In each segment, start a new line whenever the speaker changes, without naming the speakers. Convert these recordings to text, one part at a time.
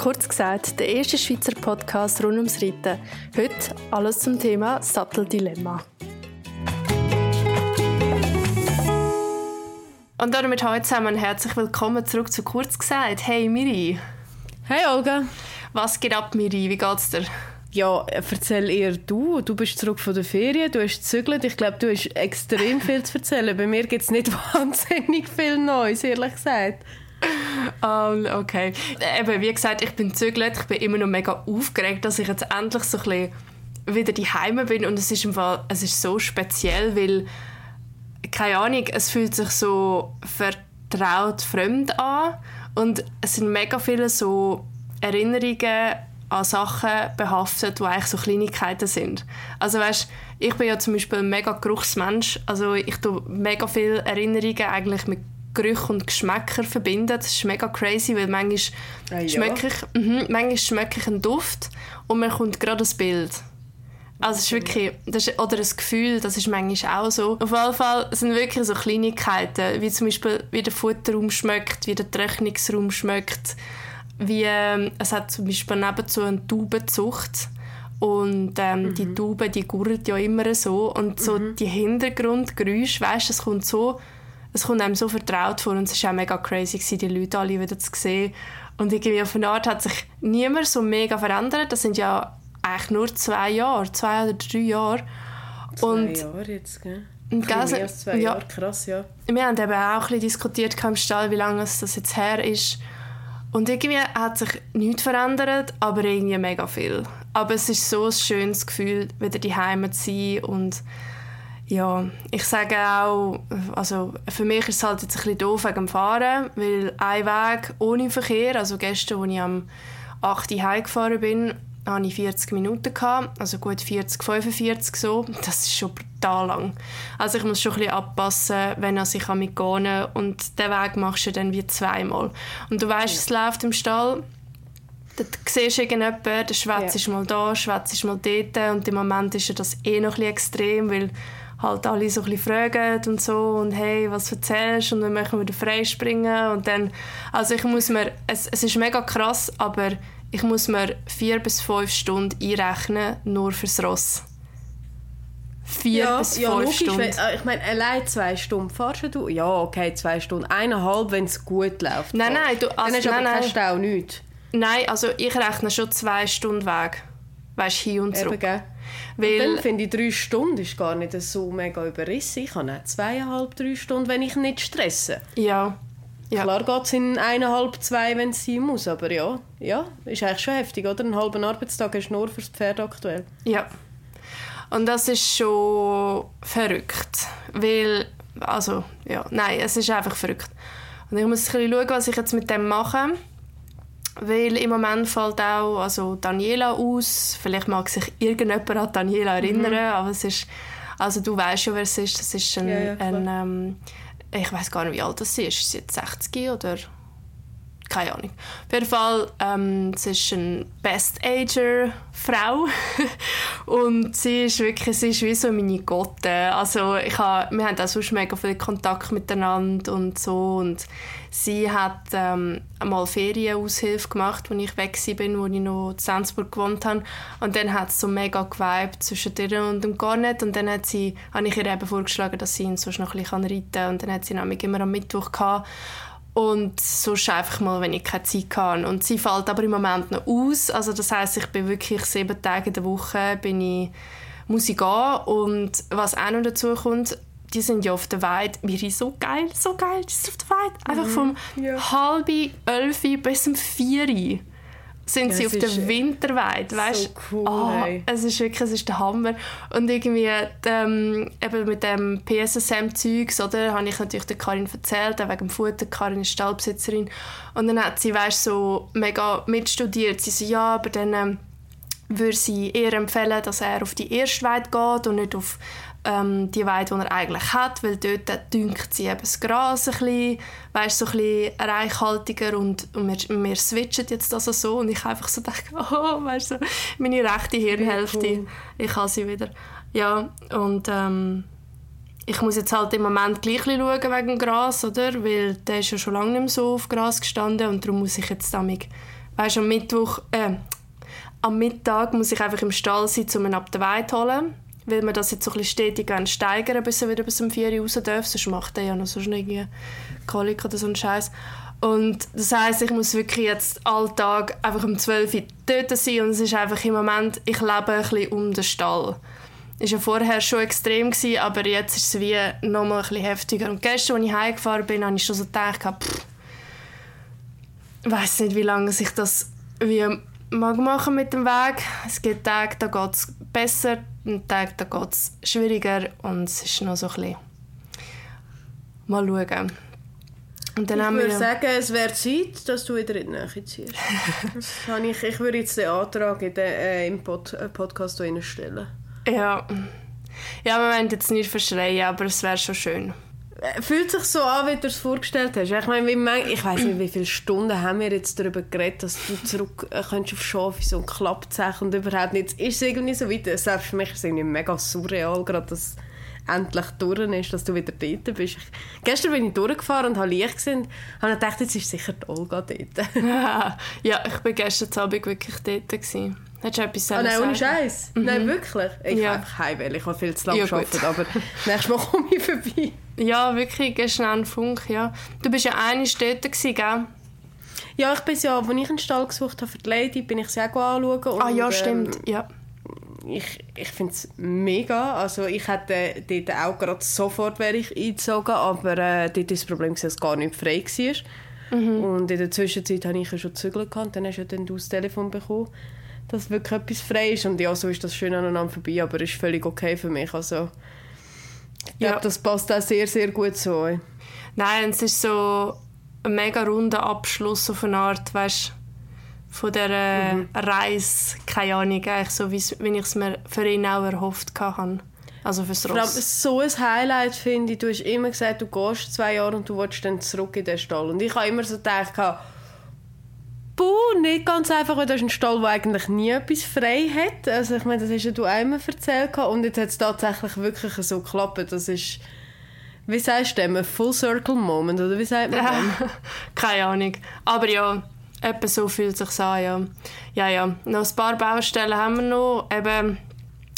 Kurz gesagt, der erste Schweizer Podcast rund ums Reiten. Heute alles zum Thema Satteldilemma. Und damit heute zusammen herzlich willkommen zurück zu Kurz gesagt. Hey Miri.
Hey Olga.
Was geht ab, Miri? Wie geht's dir?
Ja, erzähl eher du. Du bist zurück von der Ferien, du hast gezügelt. Ich glaube, du hast extrem viel zu erzählen. Bei mir gibt es nicht wahnsinnig viel Neues, ehrlich gesagt.
Um, okay. Eben, wie gesagt, ich bin zügelt. Ich bin immer noch mega aufgeregt, dass ich jetzt endlich so ein bisschen wieder die Heime bin und es ist im Fall, es ist so speziell, weil keine Ahnung, es fühlt sich so vertraut fremd an und es sind mega viele so Erinnerungen an Sachen behaftet, die eigentlich so Kleinigkeiten sind. Also weißt, ich bin ja zum Beispiel ein mega Geruchsmensch, also ich tue mega viele Erinnerungen eigentlich mit Gerüche und Geschmäcker verbinden. Das ist mega crazy, weil manchmal, ah, ja. schmecke, ich, mh, manchmal schmecke ich einen Duft und mir kommt gerade das Bild. Also es ist wirklich, das ist, oder das Gefühl, das ist manchmal auch so. Auf jeden Fall sind wirklich so Kleinigkeiten, wie zum Beispiel, wie der Futterraum schmeckt, wie der Trocknungsraum schmeckt, wie, ähm, es hat zum Beispiel nebenzu eine Taubenzucht und ähm, mhm. die Taube, die gurrt ja immer so und so mhm. die Hintergrundgeräusche, weißt, es kommt so es kommt einem so vertraut vor und es war auch mega crazy, gewesen, die Leute alle wieder zu sehen. Und irgendwie auf eine Art hat sich niemand so mega verändert. Das sind ja eigentlich nur zwei Jahre, zwei oder drei Jahre.
Zwei und, Jahre jetzt, gell? Und mehr als zwei ja, Jahre, krass, ja.
Wir haben eben auch ein bisschen diskutiert im Stall, wie lange das jetzt her ist. Und irgendwie hat sich nichts verändert, aber irgendwie mega viel. Aber es ist so ein schönes Gefühl, wieder die Heimat zu sein und ja, ich sage auch, also für mich ist es halt jetzt ein bisschen doof wegen dem Fahren, weil ein Weg ohne Verkehr, also gestern, als ich am 8. Uhr heimgefahren bin, hatte ich 40 Minuten, gehabt, also gut 40, 45 so. Das ist schon brutal lang. Also ich muss schon ein bisschen abpassen, wenn ich sich mitgehen kann und den Weg machst du dann wie zweimal. Und du weißt, ja. es läuft im Stall, da siehst du irgendjemanden, der Schwätz ja. ist mal da, Schwätz ist mal dort und im Moment ist das eh noch ein bisschen extrem, weil halt alle so ein bisschen fragen und so und hey, was erzählst und dann möchten wir wieder freispringen und dann, also ich muss mir, es, es ist mega krass, aber ich muss mir vier bis fünf Stunden einrechnen, nur fürs Ross. Vier
ja,
bis
ja,
fünf
logisch,
Stunden.
Wenn, äh, ich meine, allein zwei Stunden fahrst du? Ja, okay, zwei Stunden. Eineinhalb, wenn es gut läuft.
Nein, nein. Du,
also, Dann hast du aber nein, Stau nicht.
Nein, also ich rechne schon zwei Stunden Weg. Weißt hin und zurück. Eben,
weil, dann finde ich, drei Stunden ist gar nicht so mega überrissen. Ich habe auch zweieinhalb, drei Stunden, wenn ich nicht stresse.
Ja. Ja.
Klar geht es in eineinhalb, zwei, wenn es sein muss, aber ja, ja, ist eigentlich schon heftig, oder? Einen halben Arbeitstag hast du nur fürs Pferd aktuell.
Ja. Und das ist schon verrückt, weil, also, ja, nein, es ist einfach verrückt. Und ich muss ein bisschen schauen, was ich jetzt mit dem mache weil im Moment fällt auch also Daniela aus. Vielleicht mag sich irgendjemand an Daniela erinnern, mhm. aber es ist, also du weißt ja, wer es ist. Das ist ein, ja, ja, ein ähm, ich weiß gar nicht, wie alt das ist. Ist jetzt 60 oder keine Ahnung. Auf jeden Fall, ähm, sie ist eine Best-Ager-Frau und sie ist wirklich, sie ist wie so meine Gotte. Also ich ha, wir haben auch sonst mega viel Kontakt miteinander und so. Und sie hat ähm, einmal Ferienaushilfe gemacht, als ich weg bin, wo ich noch in Salzburg gewohnt habe. Und dann hat es so mega geweibt zwischen ihr und dem Garnet. Und dann hat sie, habe ich ihr eben vorgeschlagen, dass sie ihn sonst noch ein bisschen reiten kann. Und dann hat sie nämlich immer am Mittwoch gehabt und sonst einfach mal, wenn ich keine Zeit habe. Und sie fällt aber im Moment noch aus. Also das heißt, ich bin wirklich sieben Tage in der Woche bin ich, muss ich gehen. Und was auch noch dazu kommt, die sind ja auf der Weide. Mir ist so geil, so geil, die sind auf der Weide. Einfach mhm, vom ja. halb elf bis um vier sind ja, sie auf der Winterweide, weißt?
So cool, oh,
es ist wirklich, es ist der Hammer. Und irgendwie ähm, eben mit dem PSSM-Zeugs, oder, habe ich natürlich der Karin erzählt, wegen dem Futter, Karin ist Stallbesitzerin. Und dann hat sie, weißt, so mega mitstudiert. Sie so, ja, aber dann ähm, würde sie eher empfehlen, dass er auf die erste Weide geht und nicht auf ähm, die Weide, die er eigentlich hat, weil dort dünkt sie eben das Gras ein bisschen, weißt, so ein bisschen reichhaltiger und, und wir, wir switchen jetzt also so und ich einfach so dachte, oh, weißt du, so, meine rechte Hirnhälfte, cool. ich habe sie wieder. Ja, und ähm, ich muss jetzt halt im Moment gleich schauen wegen dem Gras, oder? Weil der ist ja schon lange nicht mehr so auf Gras gestanden und darum muss ich jetzt damit, weißt, am Mittwoch, äh, am Mittag muss ich einfach im Stall sein, um ihn ab der Weide zu holen. Weil wir das jetzt so ein bisschen stetig steigern bis er wieder bis um 4 Uhr raus darf. Sonst macht er ja noch so irgendwie Kolik oder so einen Scheiß. Und das heisst, ich muss wirklich jetzt alltag einfach um 12 Uhr dort sein und es ist einfach im Moment, ich lebe ein bisschen um den Stall. War ja vorher schon extrem, gewesen, aber jetzt ist es wie noch mal ein bisschen heftiger. Und gestern, als ich heimgefahren bin, habe ich schon so gedacht, pff, ich weiß nicht, wie lange ich das wie mag machen mit dem Weg. Es gibt Tage, da geht es besser, und Tage, da geht es schwieriger und es ist noch so ein bisschen mal schauen.
Und dann ich haben würde sagen, es wäre Zeit, dass du wieder in die Nähe ziehst. ich, ich würde jetzt den Antrag in den, äh, im Pod, äh, Podcast stellen.
Ja. Ja, wir wollen jetzt nicht verschreien, aber es wäre schon schön.
Äh, fühlt sich so an, wie du es vorgestellt hast. Ich meine, wie, ich weiß nicht, wie viele Stunden haben wir jetzt darüber geredet, dass du zurück äh, könntest auf Schafis und klappt es und überhaupt nicht. Jetzt ist es irgendwie so weit. Selbst für mich ist es irgendwie mega surreal, gerade dass endlich durch ist, dass du wieder dort bist. Ich, gestern bin ich durchgefahren und habe Licht gesehen und gedacht, jetzt ist sicher die Olga dort.
ja, ich war gestern Abend wirklich dort. Gewesen. Hättest du etwas
ah, nein, ohne Scheiß. Mhm. Nein, wirklich. Ich ja. einfach heim, weil ich habe viel zu lange ja, gearbeitet, aber nächstes Mal komme ich vorbei.
Ja, wirklich, gestern an Funk, ja. Du bist ja eine gewesen, gell?
Ja, ich bin ja, als ich einen Stall gesucht habe für die Lady, bin ich sie auch anschauen. Und,
ah ja, stimmt, ähm, ja
ich, ich finde es mega. Also ich hätte dort auch gerade sofort wäre ich eingezogen, aber äh, dort ist das Problem, dass es gar nicht frei war. Mhm. Und in der Zwischenzeit hatte ich ja schon zügeln gehabt, dann hast du ja dann das Telefon bekommen, dass wirklich etwas frei ist. Und ja, so ist das schön aneinander vorbei, aber es ist völlig okay für mich. Also ich glaube, ja. das passt auch sehr, sehr gut so.
Nein, es ist so ein mega runder Abschluss auf eine Art, weißt von dieser mhm. Reise, keine Ahnung, eigentlich so, wie ich es mir für ihn auch erhofft hatte. Also fürs Ross. Vor allem
so ein Highlight finde ich, du hast immer gesagt, du gehst zwei Jahre und du willst dann zurück in den Stall. Und ich habe immer so gedacht, Puh, nicht ganz einfach, weil das ist ein Stall, der eigentlich nie etwas frei hat. Also ich meine, das hast ja du einmal erzählt und jetzt hat es tatsächlich wirklich so geklappt. Das ist, wie sagst du dem, Full Circle Moment, oder wie sagt man
das? Keine Ahnung. Aber ja, Etwa so fühlt es sich an, ja. Ja, ja. Noch ein paar Baustellen haben wir noch. Eben,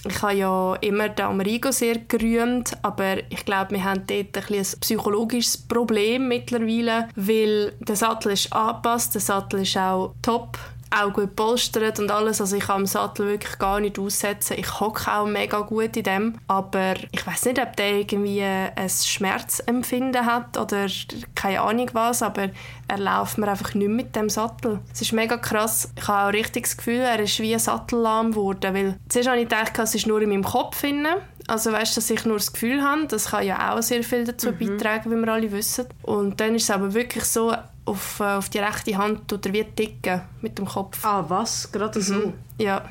ich habe ja immer den Amerigo sehr gerühmt, aber ich glaube, wir haben dort ein, ein psychologisches Problem mittlerweile, weil der Sattel ist angepasst, der Sattel ist auch top auch gut polstert und alles. Also ich kann am Sattel wirklich gar nicht aussetzen. Ich hocke auch mega gut in dem. Aber ich weiß nicht, ob der irgendwie ein Schmerzempfinden hat oder keine Ahnung was, aber er läuft mir einfach nicht mit dem Sattel. Es ist mega krass. Ich habe auch richtig das Gefühl, er ist wie ein Sattellahm geworden, weil zuerst habe ich gedacht, es ist nur in meinem Kopf drin. Also weißt, dass ich nur das Gefühl habe, das kann ja auch sehr viel dazu mhm. beitragen, wie wir alle wissen. Und dann ist es aber wirklich so, auf, äh, auf die rechte Hand tut er wie ticken mit dem Kopf.
Ah, was? Gerade so? Mhm.
Ja,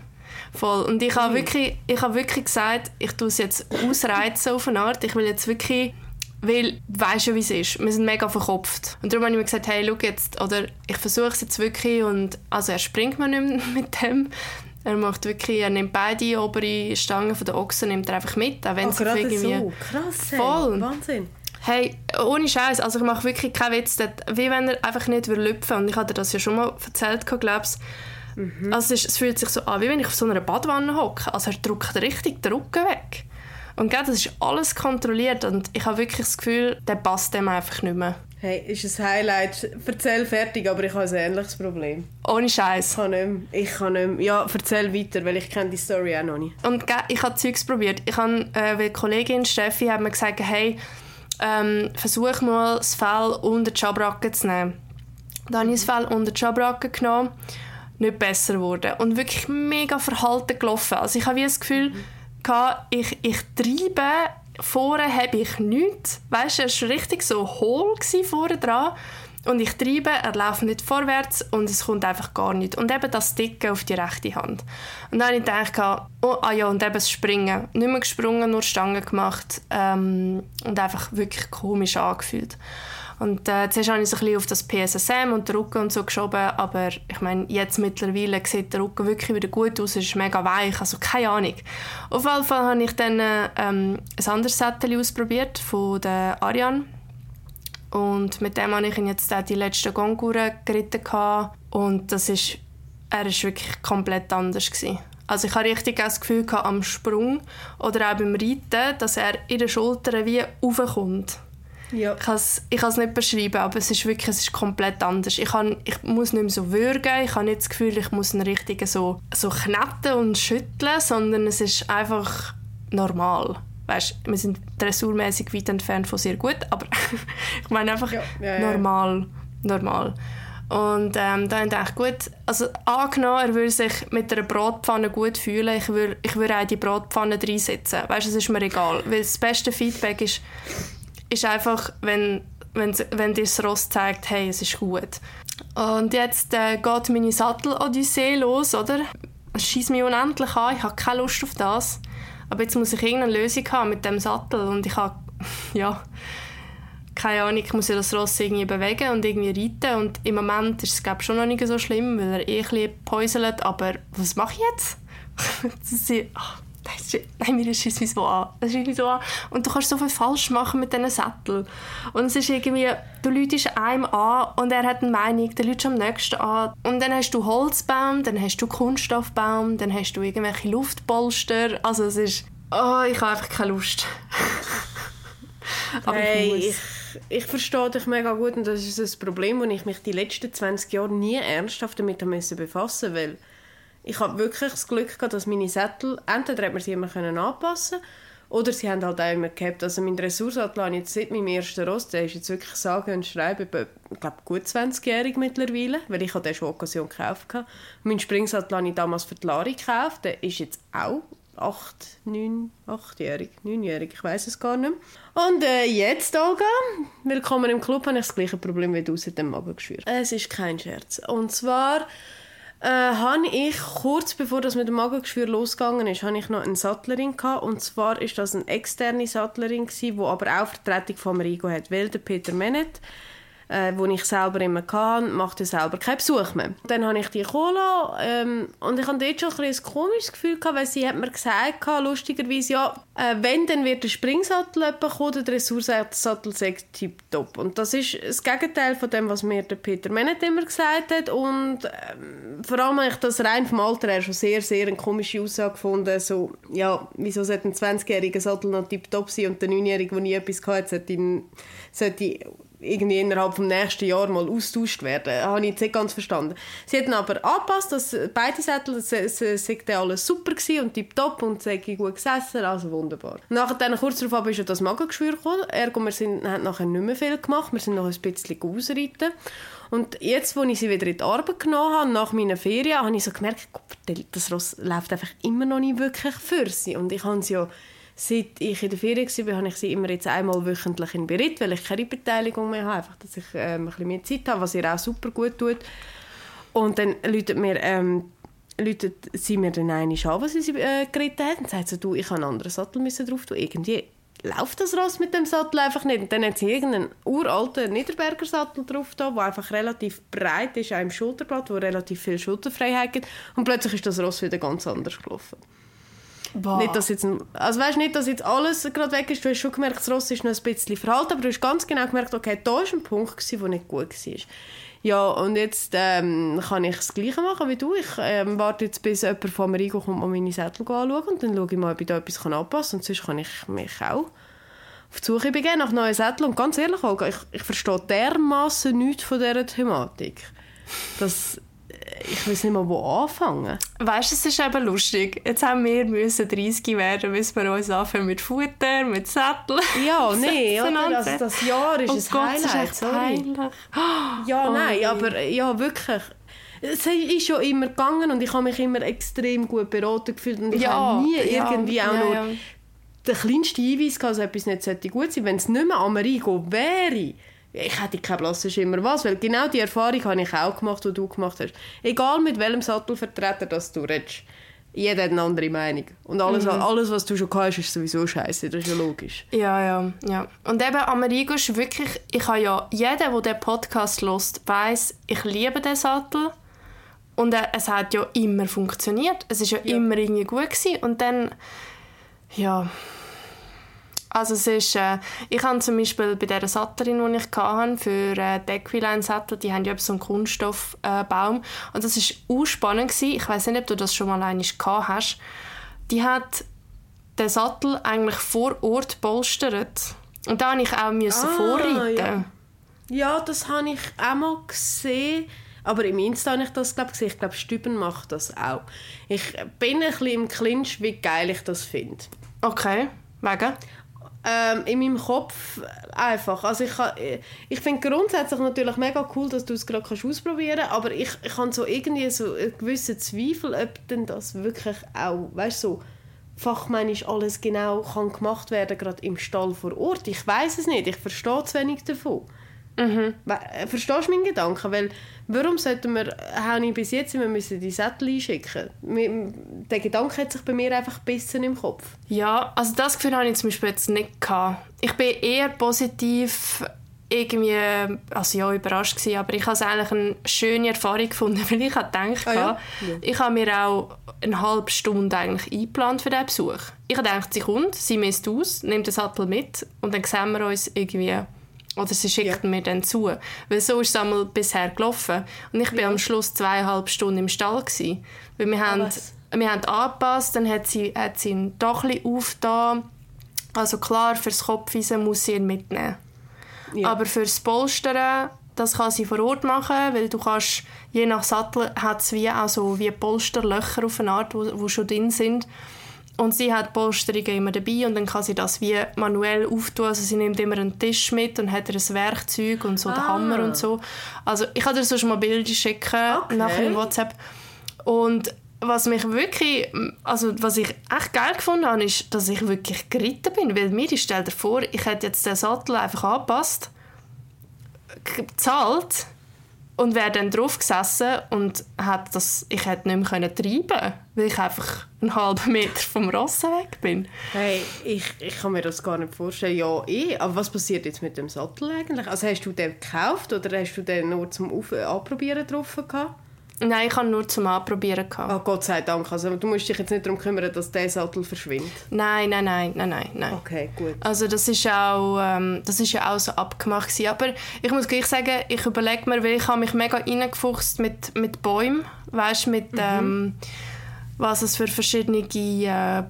voll. Und ich habe wirklich, ich habe wirklich gesagt, ich tue es jetzt ausreizen auf eine Art. Ich will jetzt wirklich weil du weißt ja, wie es ist. Wir sind mega verkopft. Und darum habe ich mir gesagt, hey, schau jetzt, oder ich versuche es jetzt wirklich und also er springt mir nicht mehr mit dem. Er macht wirklich, er nimmt beide obere Stangen von der Ochsen nimmt er einfach mit, auch wenn oh,
irgendwie so. krass, hey.
voll.
Wahnsinn.
Hey, ohne Scheiß, also ich mache wirklich keinen Witz, dort, wie wenn er einfach nicht lüpfen Und ich hatte das ja schon mal erzählt, glaube ich. Mhm. Also es, es, fühlt sich so an, wie wenn ich auf so einer Badwanne hocke. Also er drückt richtig den Rücken weg. Und das ist alles kontrolliert und ich habe wirklich das Gefühl, der passt dem einfach nicht mehr.
Hey, ist ein Highlight. Erzähl fertig, aber ich habe ein ähnliches Problem.
Ohne Scheiß.
Ich kann nicht mehr. Ich kann nicht mehr. Ja, erzähl weiter, weil ich kenne die Story auch noch nicht.
Und ich habe Zeugs probiert. Ich habe, äh, weil die Kollegin Steffi hat mir gesagt, hey, ähm, versuch mal das Fell unter die Schabracke zu nehmen. Dann habe ich das Fell unter die Schabracke genommen, nicht besser geworden und wirklich mega verhalten gelaufen. Also ich habe wie das Gefühl, mhm. ich, ich treibe, vorne habe ich nichts. Weißt du, es war richtig so hohl vorne dran und ich treibe, er läuft nicht vorwärts und es kommt einfach gar nicht. Und eben das Dicken auf die rechte Hand. Und dann habe ich gedacht, oh, ah ja, und eben das Springen. Nicht mehr gesprungen, nur Stangen gemacht ähm, und einfach wirklich komisch angefühlt. Und äh, zuerst habe ich so ein bisschen auf das PSSM und den Rücken und so geschoben, aber ich meine, jetzt mittlerweile sieht der Rücken wirklich wieder gut aus, es ist mega weich, also keine Ahnung. Auf jeden Fall habe ich dann ähm, ein anderes Sättel ausprobiert von der Ariane und mit dem habe ich ihn jetzt auch die letzten Gonguren geritten und das ist, er ist wirklich komplett anders gewesen. Also ich hatte richtig das Gefühl gehabt, am Sprung oder auch beim Reiten, dass er in den Schultern wie raufkommt. Ja. Ich kann es ich nicht beschreiben, aber es ist wirklich es ist komplett anders. Ich, kann, ich muss nicht mehr so würgen, ich habe nicht das Gefühl, ich muss ihn richtig so, so kneten und schütteln, sondern es ist einfach normal. Weißt, wir sind dressurmäßig weit entfernt von sehr gut, aber ich meine einfach ja, ja, normal. normal. Und ähm, da dachte ich, gut, also angenommen, er würde sich mit einer Bratpfanne gut fühlen, ich würde, ich würde auch die Bratpfanne reinsetzen. Weißt, es ist mir egal, weil das beste Feedback ist, ist einfach, wenn, wenn, wenn dir das Ross zeigt, hey, es ist gut. Und jetzt äh, geht meine Sattel-Odyssee los, oder? Es schießt mich unendlich an, ich habe keine Lust auf das. Aber jetzt muss ich irgendeine Lösung haben mit dem Sattel und ich habe, ja, keine Ahnung, ich muss ja das Ross irgendwie bewegen und irgendwie reiten und im Moment ist es glaube schon noch nicht so schlimm, weil er eh ein bisschen päuselt, aber was mache ich jetzt? das ist, ach, Nein, mir schießt mich so an. Das mich so an. Und du kannst so viel falsch machen mit diesen Sätteln. Und es ist irgendwie, du läutest einem an und er hat eine Meinung, der läutest am nächsten an. Und dann hast du Holzbaum, dann hast du Kunststoffbaum, dann hast du irgendwelche Luftpolster. Also es ist, oh, ich habe einfach keine Lust.
Aber hey, ich, ich, verstehe dich mega gut und das ist das Problem, wo ich mich die letzten 20 Jahre nie ernsthaft damit befassen musste, ich habe wirklich das Glück gehabt, dass meine Sättel, entweder hat man sie immer können anpassen oder sie haben halt auch immer gehabt. Also mein Dressursattel habe jetzt seit meinem ersten Ross, der ist jetzt wirklich sagen und schreiben, ich glaube gut 20-jährig mittlerweile, weil ich den schon Occasion gekauft habe. Mein Springsattel habe ich damals für die Lari gekauft, der ist jetzt auch 8, 9, 8-jährig, 9-jährig, ich weiß es gar nicht mehr. Und äh, jetzt, Olga, willkommen im Club, habe ich das gleiche Problem wie du seit dem Magengeschwür. Es ist kein Scherz. Und zwar äh, habe ich kurz bevor das mit dem Magengeschwür losgegangen ist, habe ich noch eine Sattlerin gehabt. und zwar ist das eine externe Sattlerin die aber auch Vertretung von Marigo hat, weil der Peter Menet äh, wo ich selber immer kann, macht er selber keinen Besuch mehr. Dann habe ich die Cola ähm, und ich hatte dort schon ein, ein komisches Gefühl, gehabt, weil sie hat mir gesagt, lustigerweise, ja, äh, wenn, dann wird der Springsattel kommen, der Dressursattel sagt tipptopp. Und das ist das Gegenteil von dem, was mir der Peter Menet immer gesagt hat und ähm, vor allem habe ich das rein vom Alter her schon sehr, sehr eine komische Aussage gefunden, so, ja, wieso sollte ein 20-jähriger Sattel noch tipptopp sein und der 9-jährige, der nie etwas hatte, sollte, ihn, sollte irgendwie innerhalb des nächsten Jahr mal austauscht werden. Das habe ich jetzt nicht ganz verstanden. Sie hätten aber angepasst, dass beide Sättel, es, es, alles super gewesen und tipptopp und sei gut gesessen, also wunderbar. Nachher dann, kurz darauf ist ja das Magengeschwür gekommen, ergo wir sind, haben nachher nicht mehr viel gemacht, wir sind noch ein bisschen ausreiten. Und jetzt, als ich sie wieder in die Arbeit genommen habe, nach meiner Ferien, habe ich so gemerkt, das Ross läuft einfach immer noch nicht wirklich für sie. Und ich habe sie ja seit ich in der Ferien war, habe ich sie immer jetzt einmal wöchentlich in Beritt, weil ich keine Beteiligung mehr habe, einfach, dass ich ähm, ein bisschen mehr Zeit habe, was ihr auch super gut tut. Und dann läutet mir ähm, läutet sie mir dann einmal an, was sie äh, geritten hat und sagt so, du, ich habe einen anderen Sattel müssen drauf tun. Irgendwie läuft das Ross mit dem Sattel einfach nicht. Und dann hat sie irgendeinen uralten Niederberger Sattel drauf der einfach relativ breit ist, auch im Schulterblatt, wo relativ viel Schulterfreiheit gibt. Und plötzlich ist das Ross wieder ganz anders gelaufen. Boah. Nicht, dass jetzt, also weißt nicht, dass jetzt alles gerade weg ist. Du hast schon gemerkt, das Ross ist noch ein bisschen verhalten, aber du hast ganz genau gemerkt, okay, da war ein Punkt, der nicht gut war. Ja, und jetzt ähm, kann ich das Gleiche machen wie du. Ich ähm, warte jetzt, bis jemand von Marigo kommt und meine Sättel anschauen und dann schaue ich mal, ob ich da etwas anpassen kann. Und sonst kann ich mich auch auf die Suche begeben nach neuen Sätteln. Und ganz ehrlich, Olga, ich, ich verstehe dermaßen nichts von dieser Thematik. Das ich weiß nicht mal, wo anfangen.
Weißt du, es ist eben lustig. Jetzt haben wir müssen 30 werden, müssen wir uns anfangen mit Futter, mit Sattel.
Ja, nee, oder? Das, das Jahr ist oh ein Gott, Highlight, ist sorry. Ja, oh, nein, aber ja, wirklich. Es ist schon immer gegangen und ich habe mich immer extrem gut beraten gefühlt und ich ja, habe nie ja, irgendwie auch ja, nur ja. den kleinsten Hinweis gehabt, dass etwas nicht gut sein sollte. Wenn es nicht mehr Amerigo wäre, ich hätte keinen blassen Schimmer was, weil genau die Erfahrung habe ich auch gemacht, die du gemacht hast. Egal mit welchem Sattelvertreter das du redest. jeder hat eine andere Meinung. Und alles,
Mhm.
alles was du schon gehabt hast, ist sowieso scheiße. Das ist ja logisch.
Ja, ja, ja. Und eben Amerigo ist wirklich, ich habe ja, jeder, der den Podcast hört, weiß, ich liebe den Sattel. Und äh, es hat ja immer funktioniert. Es ist ja,
Ja.
immer irgendwie gut gewesen. Und dann, ja, also es ist, äh, ich habe zum Beispiel bei dieser Sattlerin, die ich hatte, für äh, die Equiline-Sattel, die haben ja so einen Kunststoffbaum. Äh, und das war auch spannend. Gewesen. Ich weiß nicht, ob du das schon mal einmal gehabt hast. Die hat den Sattel eigentlich vor Ort polstert. Und da musste ich auch müssen
Ah,
vorreiten.
ja. Ja, das habe ich auch mal gesehen. Aber im Insta habe ich das glaub, gesehen. Ich glaube, Stüben macht das auch. Ich bin ein bisschen im Clinch, wie geil ich das finde.
Okay, wegen?
Ähm, in meinem Kopf einfach. Also ich, ha- ich finde grundsätzlich natürlich mega cool, dass du es gerade ausprobieren kannst, aber ich, ich habe so irgendwie so einen gewissen Zweifel, ob denn das wirklich auch, weißt du, so fachmännisch alles genau kann gemacht werden, gerade im Stall vor Ort. Ich weiß es nicht, ich verstehe zu wenig davon. We- äh, Verstehst du meinen Gedanken? Weil, warum sollten wir, habe ich bis jetzt immer müssen die Sättel einschicken? Der Gedanke hat sich bei mir einfach gebissen im Kopf.
Ja, also das Gefühl hatte ich zum Beispiel jetzt nicht. Gehabt. Ich bin eher positiv irgendwie, also ja, überrascht gewesen, aber ich habe es eigentlich eine schöne Erfahrung gefunden, weil ich habe gedacht,
Ah ja?
gehabt, ich habe mir auch eine halbe Stunde eigentlich eingeplant für diesen Besuch. Ich habe gedacht, sie kommt, sie misst aus, nimmt den Sattel mit und dann sehen wir uns irgendwie, oder sie schickt
Ja.
mir dann zu. Weil so ist es einmal bisher gelaufen. Und ich war
Ja.
am Schluss zweieinhalb Stunden im Stall. Gewesen, weil wir haben,
was?
wir haben angepasst, dann hat sie, hat sie ihn doch ein bisschen aufgetan. Also klar, fürs Kopfweisen muss sie ihn mitnehmen.
Ja.
Aber fürs Polstern, das kann sie vor Ort machen, weil du kannst, je nach Sattel hat es wie auch so wie Polsterlöcher auf eine Art, wo, wo schon drin sind. Und sie hat Polsterungen immer dabei und dann kann sie das wie manuell auftun. Also sie nimmt immer einen Tisch mit und hat ihr ein Werkzeug und so den
Ah.
Hammer und so. Also ich kann dir sonst mal Bilder schicken,
Okay.
nachher in WhatsApp. Und was mich wirklich, also was ich echt geil gefunden habe, ist, dass ich wirklich geritten bin, weil mir, ich stell dir vor, ich hätte jetzt den Sattel einfach angepasst, g- bezahlt und wäre dann drauf gesessen und hätte das, ich hätte nicht mehr treiben weil ich einfach einen halben Meter vom Ross weg bin.
Hey, ich, ich kann mir das gar nicht vorstellen. Ja, eh. Aber was passiert jetzt mit dem Sattel eigentlich? Also hast du den gekauft oder hast du den nur zum Auf Anprobieren drauf gehabt?
Nein, ich habe nur zum Anprobieren. Gehabt.
Ah, Gott sei Dank. Also du musst dich jetzt nicht darum kümmern, dass der Sattel verschwindet.
Nein, nein, nein, nein, nein, nein.
Okay, gut.
Also das ist auch, ähm, das ist ja auch so abgemacht gewesen. Aber ich muss gleich sagen, ich überlege mir, weil ich habe mich mega reingefuchst mit, mit Bäumen, weißt mit ähm, was es für verschiedene äh,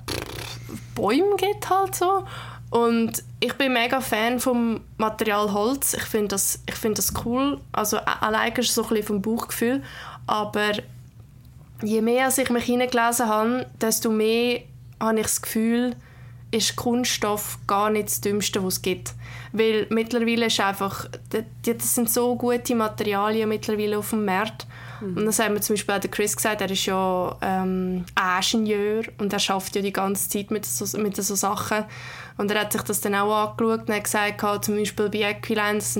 Bäume gibt halt so. Und ich bin mega Fan vom Material Holz. Ich finde das, ich finde das cool. Also allein ist so ein bisschen vom Bauchgefühl. Aber je mehr ich mich hineingelesen habe, desto mehr habe ich das Gefühl, ist Kunststoff gar nicht das Dümmste, was es gibt. Weil mittlerweile ist einfach, das sind so gute Materialien mittlerweile auf dem Markt. Und das hat mir zum Beispiel auch der Chris gesagt, er ist ja ähm, Ingenieur und er schafft ja die ganze Zeit mit so, mit so Sachen. Und er hat sich das dann auch angeschaut und hat gesagt, zum Beispiel bei Equiline, das,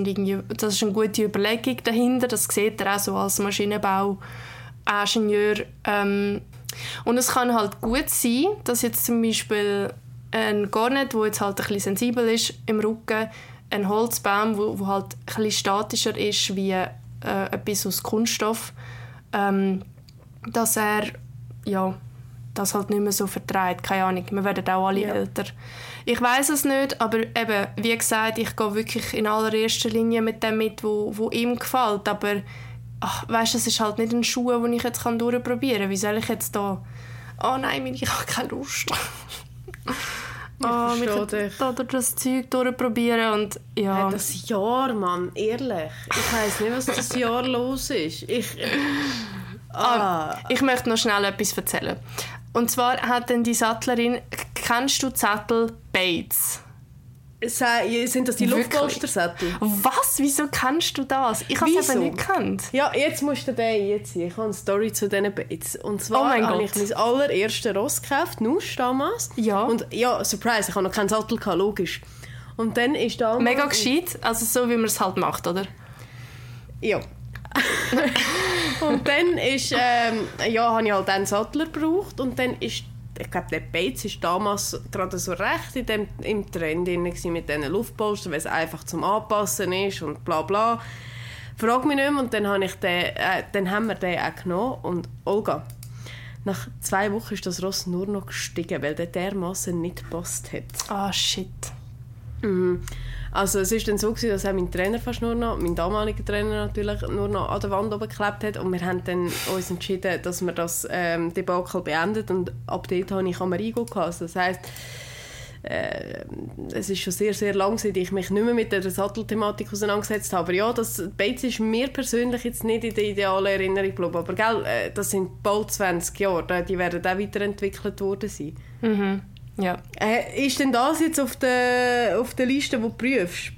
das ist eine gute Überlegung dahinter, das sieht er auch so als Maschinenbau-Ingenieur. Ähm, und es kann halt gut sein, dass jetzt zum Beispiel ein Garnet, wo jetzt halt ein bisschen sensibel ist im Rücken, ein Holzbaum, wo, wo halt ein bisschen statischer ist wie äh, etwas aus Kunststoff, ähm, dass er ja das halt nicht mehr so vertreibt. Keine Ahnung, wir werden auch alle
Ja.
älter. Ich weiß es nicht, aber eben, wie gesagt, ich gehe wirklich in allererster Linie mit dem mit, wo, wo ihm gefällt. Aber ach, weißt, es ist halt nicht ein Schuh, den ich jetzt kann durchprobieren kann. Wie soll ich jetzt da... Oh nein, ich habe keine Lust.
Ich
Ah,
verstehe dich.
da das Zeug durchprobieren und ja...
Hey, das Jahr, Mann, ehrlich. Ich weiss nicht, was das Jahr los ist. Ich. Ah,
Ich möchte noch schnell etwas erzählen. Und zwar hat dann die Sattlerin, kennst du Sattel Bates?
Sind das die? Luftpolstersättel?
Was? Wieso kennst du das? Ich habe es eben nicht gekannt.
Ja, jetzt musst du den jetzt ziehen. Ich habe eine Story zu diesen Bates. Und zwar
Oh mein
habe
Gott.
ich mein allererstes Ross gekauft, Nuss damals.
Ja.
Und ja, Surprise, ich habe noch keinen Sattel gehabt, logisch. Und dann ist damals...
Mega gescheit, also so wie man es halt macht, oder?
Ja. und dann ist, ähm, ja, habe ich halt einen Sattler gebraucht und dann ist ich glaube, der Bates war damals gerade so recht in dem, im Trend mit diesen Luftpolstern, weil es einfach zum Anpassen ist und bla bla. Frag mich nicht mehr. Und dann, habe ich den, äh, dann haben wir den auch genommen. Und Olga, nach zwei Wochen ist das Ross nur noch gestiegen, weil der dermaßen nicht gepasst hat.
Ah, oh, shit.
Mhm. Also es ist dann so gewesen, dass auch mein Trainer fast nur noch, mein damaliger Trainer natürlich, nur noch an der Wand oben geklebt hat und wir haben dann uns entschieden, dass wir das ähm, Debakel beendet und ab dort hatte ich Amerigo gehabt. Also das heisst, äh, es ist schon sehr, sehr lang, seit ich mich nicht mehr mit der Sattelthematik auseinandergesetzt habe. Aber ja, das Bates ist mir persönlich jetzt nicht in der idealen Erinnerung geblieben. Aber gell, äh, das sind bald 20 Jahre, die werden auch weiterentwickelt worden sein.
Mhm. Ja.
Äh, ist denn das jetzt auf der, auf der Liste, die du prüfst?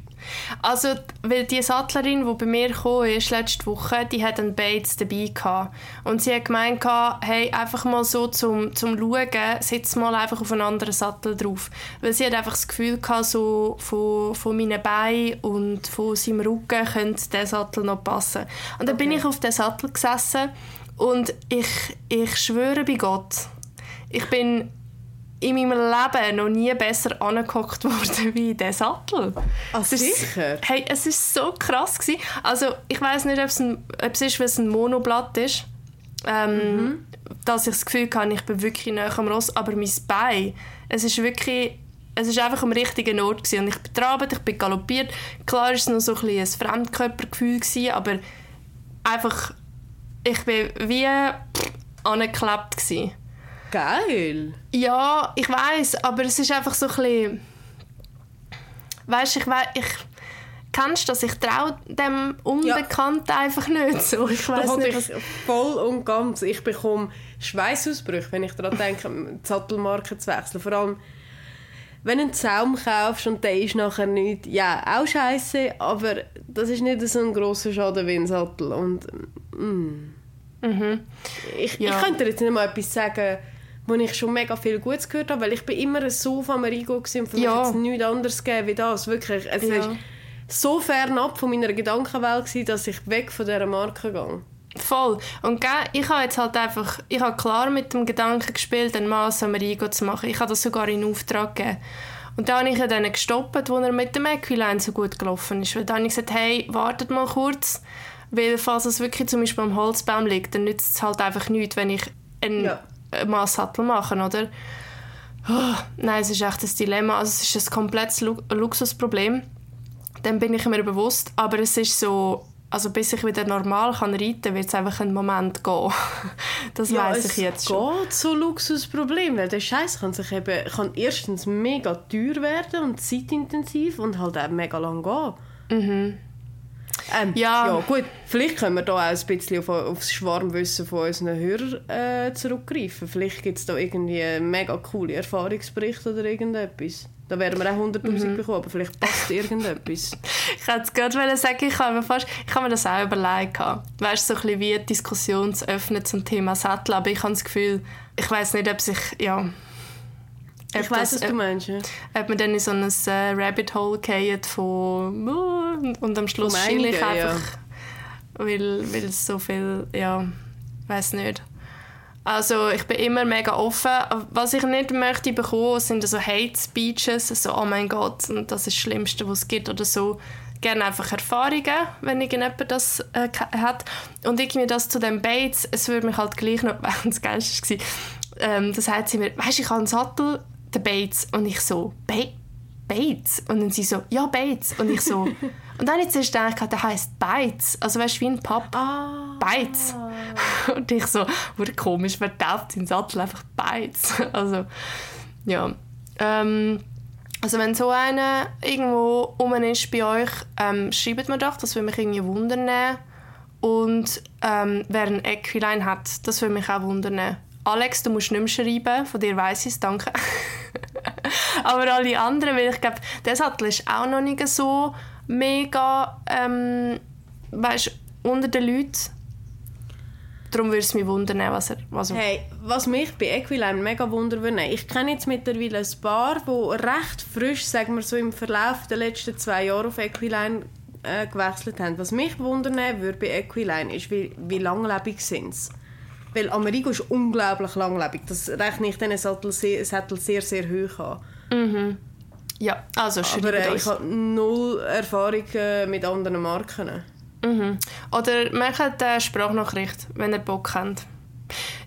Also, weil die Sattlerin, die bei mir kam, ist letzte Woche, die hat einen Bates dabei gehabt. Und sie hat gemeint, hey, einfach mal so zum, zum Schauen, sitz mal einfach auf einen anderen Sattel drauf. Weil sie hat einfach das Gefühl gehabt, so von, von meinen Beinen und von seinem Rücken könnte der Sattel noch passen. Und dann okay. bin ich auf den Sattel gesessen und ich, ich schwöre bei Gott, ich bin in meinem Leben noch nie besser angeguckt worden wie in diesen Sattel.
Ah, es sicher?
Ist, hey, es war so krass. Gewesen. Also, ich weiß nicht, ob es, ein, ob es ist, weil es ein Monoblatt ist. Ähm, mhm. Dass ich das Gefühl habe, ich bin wirklich näher am Ross. Aber mein Bein, es ist wirklich... Es ist einfach am richtigen Ort gewesen. und ich bin trabend, ich bin galoppiert. Klar war es noch so ein, ein Fremdkörpergefühl gewesen, aber einfach ich bin wie angeklebt gewesen.
Geil.
Ja, ich weiß, aber es ist einfach so ein bisschen... Weißt, ich weiß, ich kennst das? Ich traue dem Unbekannten ja. einfach nicht so. Ich weiß nicht,
was... voll und ganz. Ich bekomme Schweißausbrüche, wenn ich daran denke, die Sattelmarke zu wechseln. Vor allem, wenn du einen Zaum kaufst und der ist nachher nicht, ja, auch scheiße, aber das ist nicht so ein grosser Schaden wie ein Sattel. Und, mm.
mhm.
ich, ja. ich könnte dir jetzt nicht mal etwas sagen, wo ich schon mega viel Gutes gehört habe, weil ich bin immer so von Amerigo und für mich ja. nichts anderes gegeben wie das. Wirklich, es ja. ist so fernab von meiner Gedankenwelt gewesen, dass ich weg von dieser Marke gehe.
Voll. Und ich habe jetzt halt einfach, ich habe klar mit dem Gedanken gespielt, ein Mass Amerigo zu machen. Ich habe das sogar in Auftrag gegeben. Und dann habe ich dann gestoppt, wo er mit dem Equiline so gut gelaufen ist. Weil dann habe ich gesagt, hey, wartet mal kurz, weil falls es wirklich zum Beispiel am Holzbaum liegt, dann nützt es halt einfach nichts, wenn ich einen ja. Maßsattel machen, oder? Oh, nein, es ist echt ein Dilemma. Also es ist ein komplettes Lu Luxusproblem. Dann bin ich mir bewusst. Aber es ist so, also bis ich wieder normal kann reiten kann, wird es einfach einen Moment gehen. das ja, weiß ich jetzt schon.
Es geht so Luxusproblem, weil der Scheiß kann sich eben kann erstens mega teuer werden und zeitintensiv und halt auch mega lang gehen.
Mhm.
Ähm, ja. ja. gut, vielleicht können wir da auch ein bisschen auf, auf das Schwarmwissen von unseren Hörern äh, zurückgreifen. Vielleicht gibt es da irgendwie einen mega coole Erfahrungsbericht oder irgendetwas. Da werden wir auch 100'000 mhm. bekommen, aber vielleicht passt irgendetwas.
ich wollte es gerade sagen, ich habe, mir fast, ich habe mir das auch überlegt. Weißt du, so ein bisschen wie die Diskussion zu öffnen zum Thema Sattel, aber ich habe das Gefühl, ich weiß nicht, ob sich, ja
ich weiß, was du meinst. Ja.
Ob man dann in so ein äh, Rabbit Hole geht von uh, und am Schluss schiele ich einfach, ja. weil, weil es so viel, ja, weiß nicht. Also ich bin immer mega offen. Was ich nicht möchte bekommen, sind so Hate Speeches, so oh mein Gott, und das ist das Schlimmste, was es gibt oder so. Gerne einfach Erfahrungen, wenn irgendjemand das äh, hat. Und irgendwie das zu den Bates, es würde mich halt gleich noch, das Geilste war, ähm, das hat sie mir, weißt du, ich habe einen Sattel der Bates. Und ich so, ba Bates? Und dann sie so, ja, Bates. Und ich so, und dann ich zuerst gedacht, der heisst Bates. Also weißt du, wie ein Pub.
Ah.
Bates. Und ich so, wurde komisch, wer tauft seinen Sattel einfach Bates. Also, ja. Ähm, also wenn so einer irgendwo rum ist bei euch, ähm, schreibt mir doch, das würde mich irgendwie wundern. Und ähm, wer ein Equiline hat, das würde mich auch wundern. Alex, du musst nicht mehr schreiben, von dir weiss ich es, danke. Aber alle anderen, weil ich glaube, der Sattel ist auch noch nicht so mega, ähm, weißt, unter den Leuten. Darum würde es mich wundern, was er... Was
hey, was mich bei Equiline mega wundern würde, ich kenne jetzt mittlerweile ein paar, die recht frisch, sagen wir so im Verlauf der letzten zwei Jahre auf Equiline äh, gewechselt haben. Was mich wundern würde bei Equiline ist, wie, wie langlebig sind sie. Weil Amerigo ist unglaublich langlebig. Das rechne ich diesen Sattel sehr, Sattel sehr, sehr hoch an.
Mhm. Ja, also
Aber äh, ich habe null Erfahrung äh, mit anderen Marken.
Mhm. Oder macht eine Sprachnachricht, wenn ihr Bock habt.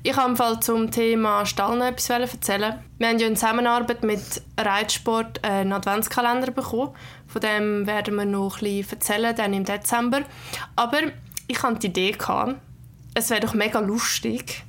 Ich habe im Fall zum Thema Stall noch etwas erzählen. Wir haben ja in Zusammenarbeit mit Reitsport einen Adventskalender bekommen. Von dem werden wir noch ein bisschen erzählen, dann im Dezember. Aber ich hatte die Idee, gehabt, es wäre doch mega lustig,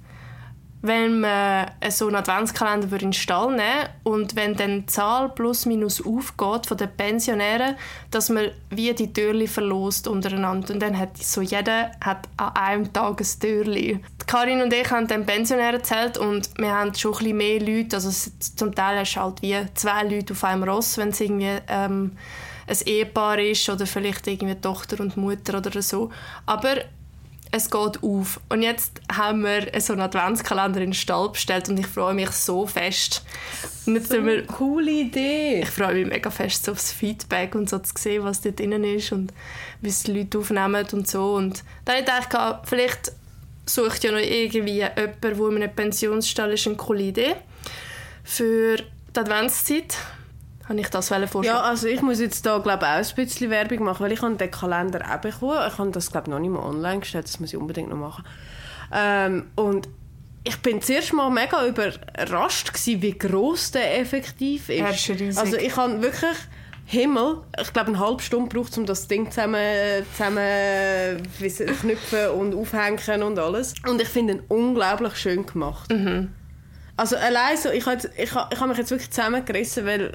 wenn man so einen Adventskalender in den Stall nehmen und wenn dann die Zahl plus minus aufgeht von den Pensionären, dass man wie die Türli verlost untereinander und dann hat so jeder hat an einem Tag ein Türli. Karin und ich haben den Pensionären erzählt und wir haben schon ein bisschen mehr Leute, also zum Teil hast du halt wie zwei Leute auf einem Ross, wenn es irgendwie ähm, ein Ehepaar ist oder vielleicht irgendwie Tochter und Mutter oder so. Aber es geht auf. Und jetzt haben wir so einen Adventskalender in den Stall bestellt und ich freue mich so fest.
Und jetzt so wir, coole Idee.
Ich freue mich mega fest so aufs Feedback und so zu sehen, was da drin ist und wie es die Leute aufnehmen und so. Und dann dachte ich, gedacht, vielleicht sucht ja noch irgendwie jemand, der in einem Pensionsstall ist, eine coole Idee für die Adventszeit habe ich das vorstellen
Ja, also ich muss jetzt da glaube auch ein bisschen Werbung machen, weil ich habe den Kalender auch bekommen. Ich habe das glaube noch nicht mal online gestellt, das muss ich unbedingt noch machen. Ähm, und ich bin zuerst mal mega überrascht gewesen, wie groß der effektiv ist.
Er ist riesig.
Also ich habe wirklich Himmel, ich glaube eine halbe Stunde braucht um das Ding zusammen, zusammen knüpfen und aufhängen und alles. Und ich finde ihn unglaublich schön gemacht.
Mhm.
Also allein so, ich habe ich, ich hab mich jetzt wirklich zusammengerissen, weil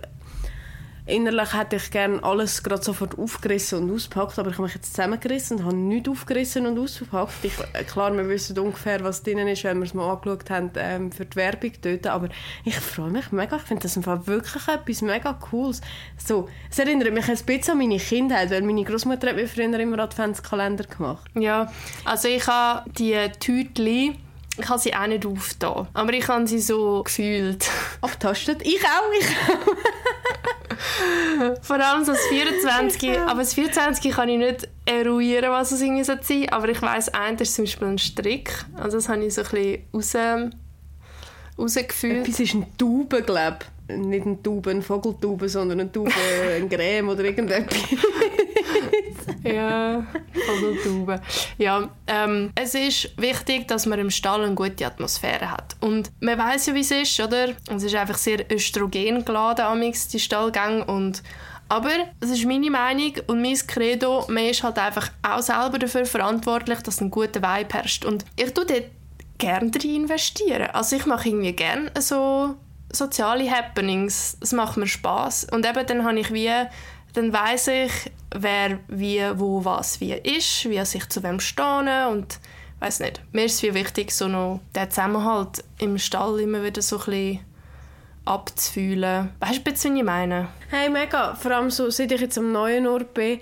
Innerlich hätte ich gerne alles gerade sofort aufgerissen und ausgepackt, aber ich habe mich jetzt zusammengerissen und habe nichts aufgerissen und ausgepackt. Ich, äh, klar, wir wissen ungefähr, was drin ist, wenn wir es mal angeschaut haben ähm, für die Werbung dort, aber ich freue mich mega. Ich finde das einfach wirklich etwas mega Cooles. So, es erinnert mich ein bisschen an meine Kindheit, weil meine Großmutter hat mir früher immer Adventskalender gemacht.
Ja, also ich habe die Tütchen ich habe sie auch nicht aufgetan, aber ich habe sie so gefühlt.
Abtastet? Ich auch, ich auch.
Vor allem so das 24. aber das 24 kann ich nicht eruieren, was es irgendwie sein soll. Aber ich weiss, ein ist zum Beispiel ein Strick. Also das habe ich so ein bisschen raus, rausgefühlt.
Etwas ist ein Tauben, glaube ich nicht eine Taube, eine Vogeltaube, sondern eine Taube, ein Creme oder irgendetwas.
ja, Vogeltaube. Ja, ähm, es ist wichtig, dass man im Stall eine gute Atmosphäre hat. Und man weiß ja, wie es ist, oder? Es ist einfach sehr östrogen geladen, die Stallgänge. Und aber es ist meine Meinung und mein Credo, man ist halt einfach auch selber dafür verantwortlich, dass ein guter Vibe herrscht. Und ich tue dort gerne rein investieren. Also ich mache irgendwie gerne so soziale Happenings. Es macht mir Spaß und eben dann habe ich wie dann weiß ich, wer wie wo was wie ist, wie ich zu wem stehe und weiß nicht. Mir ist es viel wichtig, so noch den Zusammenhalt im Stall immer wieder so ein abzufühlen. Weißt du, was ich meine?
Hey, mega. Vor allem so, seit ich jetzt am neuen Ort bin,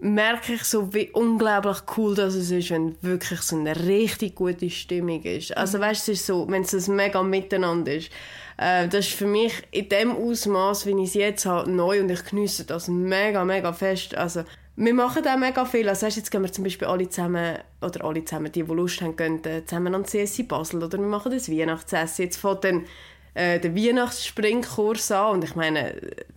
merke ich so, wie unglaublich cool das ist, wenn wirklich so eine richtig gute Stimmung ist. Also weißt du, es ist so, wenn es ein mega Miteinander ist. Äh, das ist für mich in dem Ausmaß, wie ich es jetzt habe, neu und ich genieße das mega, mega fest. Also wir machen auch mega viel. Also jetzt gehen wir zum Beispiel alle zusammen, oder alle zusammen, die, die Lust haben, gehen äh, zusammen an CSI Basel oder wir machen das Weihnachtsessen. Jetzt von den äh, den Weihnachtsspringkurs an. Und ich meine,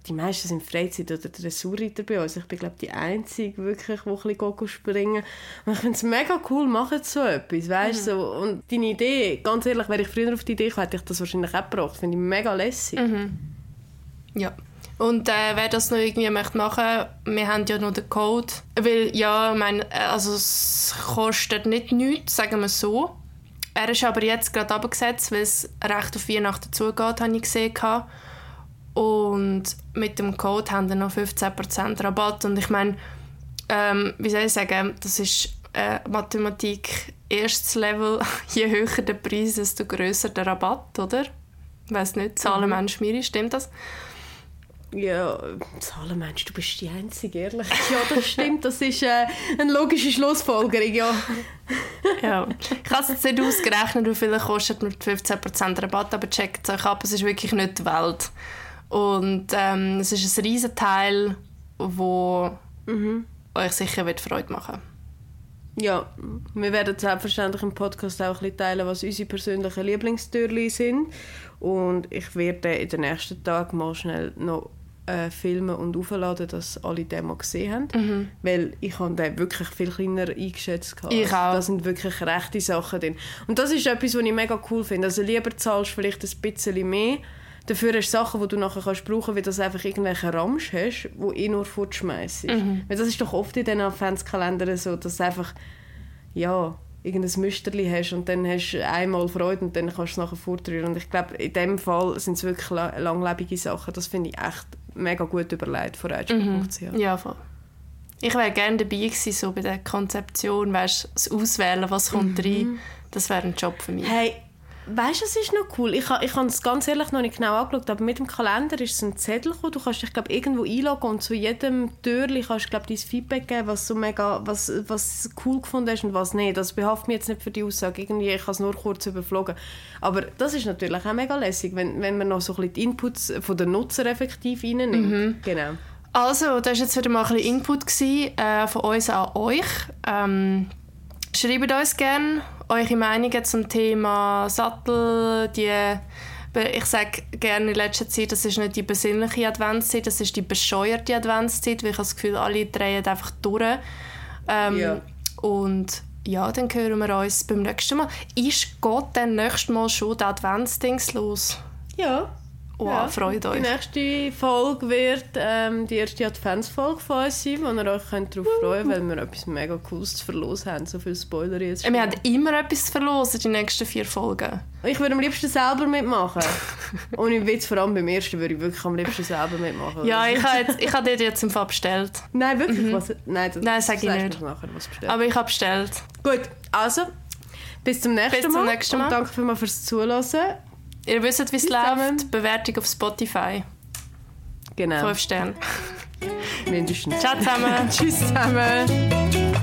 die meisten sind Freizeit- oder Dressurreiter bei uns. Ich bin, glaube die Einzige, wirklich, die ein bisschen springen Und ich finde es mega cool, machen so etwas, weißt mhm. so. Und deine Idee, ganz ehrlich, wäre ich früher auf die Idee gekommen, hätte ich das wahrscheinlich auch gebracht. Finde ich mega lässig.
Mhm. Ja. Und äh, wer das noch irgendwie möchte machen, wir haben ja noch den Code. Weil, ja, ich meine, also es kostet nicht nichts, sagen wir so. Er ist aber jetzt gerade abgesetzt, weil es recht auf Weihnachten zugeht, habe ich gesehen. Und mit dem Code haben wir noch 15% Rabatt. Und ich meine, ähm, wie soll ich sagen, das ist äh, Mathematik erstes Level. Je höher der Preis, desto größer der Rabatt, oder? Ich weiß nicht, Zahlen mhm. Mensch mir, stimmt das?
Ja, Zahlen meinst du, bist die Einzige, ehrlich? Ja, das stimmt, das ist äh, eine logische Schlussfolgerung, ja.
ja. Ich habe es jetzt nicht ausgerechnet, wie viel kostet mit 15% Rabatt, aber checkt es euch ab, es ist wirklich nicht die Welt. Und ähm, es ist ein riesen Teil, wo
mhm.
euch sicher wird Freude machen
Ja, wir werden selbstverständlich im Podcast auch ein bisschen teilen, was unsere persönlichen Lieblingstürli sind. Und ich werde in den nächsten Tagen mal schnell noch äh, filmen und aufladen, dass alle den mal gesehen haben.
Mhm.
Weil ich habe den wirklich viel kleiner eingeschätzt. gehabt.
Ich auch.
Da sind wirklich rechte Sachen drin. Und das ist etwas, was ich mega cool finde. Also lieber zahlst du vielleicht ein bisschen mehr, dafür hast du Sachen, die du nachher kannst brauchen, weil du einfach irgendwelche Ramsch hast, die eh nur fortschmeißt.
Mhm.
Weil das ist doch oft in diesen Adventskalendern so, dass du einfach ja, irgendein Müsterli hast und dann hast du einmal Freude und dann kannst du es nachher fortrühren. Und ich glaube, in dem Fall sind es wirklich la- langlebige Sachen. Das finde ich echt mega gut überlegt von Rätschel.ch.
Ja, voll. Ich wäre gerne dabei gewesen, so bei der Konzeption, weißt, das Auswählen, was kommt rein. Das wäre ein Job für mich.
Hey, weißt du, es ist noch cool. Ich, ich habe es ganz ehrlich noch nicht genau angeschaut, aber mit dem Kalender ist so ein Zettel gekommen. Du kannst dich glaub, irgendwo einloggen und zu jedem Türli kannst du dein Feedback geben, was du mega, was, was cool gefunden hast und was nicht. Das behaftet mich jetzt nicht für die Aussage. Irgendwie, ich habe es nur kurz überflogen. Aber das ist natürlich auch mega lässig, wenn, wenn man noch so ein bisschen die Inputs von den Nutzer effektiv reinnimmt. Genau.
Also, das war jetzt wieder mal ein bisschen Input gewesen, äh, von uns an euch. Ähm, schreibt uns gerne eure Meinungen zum Thema Sattel, die ich sage gerne in letzter Zeit, das ist nicht die besinnliche Adventszeit, das ist die bescheuerte Adventszeit, weil ich das Gefühl, alle drehen einfach durch. Ähm,
Ja.
Und ja, dann hören wir uns beim nächsten Mal. Ist geht dann nächstes Mal schon der Adventsdings los?
Ja.
Wow,
ja.
freut euch.
Die nächste Folge wird ähm, die erste Adventsfolge von uns sein, wo ihr euch könnt darauf freuen könnt, weil wir etwas mega Cooles zu verlosen haben. So viel Spoiler jetzt.
Äh, Wir haben immer etwas zu verlosen, die nächsten vier Folgen.
Ich würde am liebsten selber mitmachen. Und im Witz, vor allem beim ersten, würde ich wirklich am liebsten selber mitmachen.
Ja, ich habe, ich dir jetzt im Fall bestellt.
Nein, wirklich? Was, nein, das,
Nein, sag ich
sagst du
nicht.
nachher, was bestellt.
Aber ich habe bestellt.
Gut, also, bis zum nächsten
Bis zum
Mal.
nächsten Mal.
Und danke vielmals fürs Zuhören.
Ihr wisst, wie es läuft. Bewertung auf Spotify.
Genau,
Fünf Sterne.
mindestens.
Ciao zusammen.
Tschüss zusammen.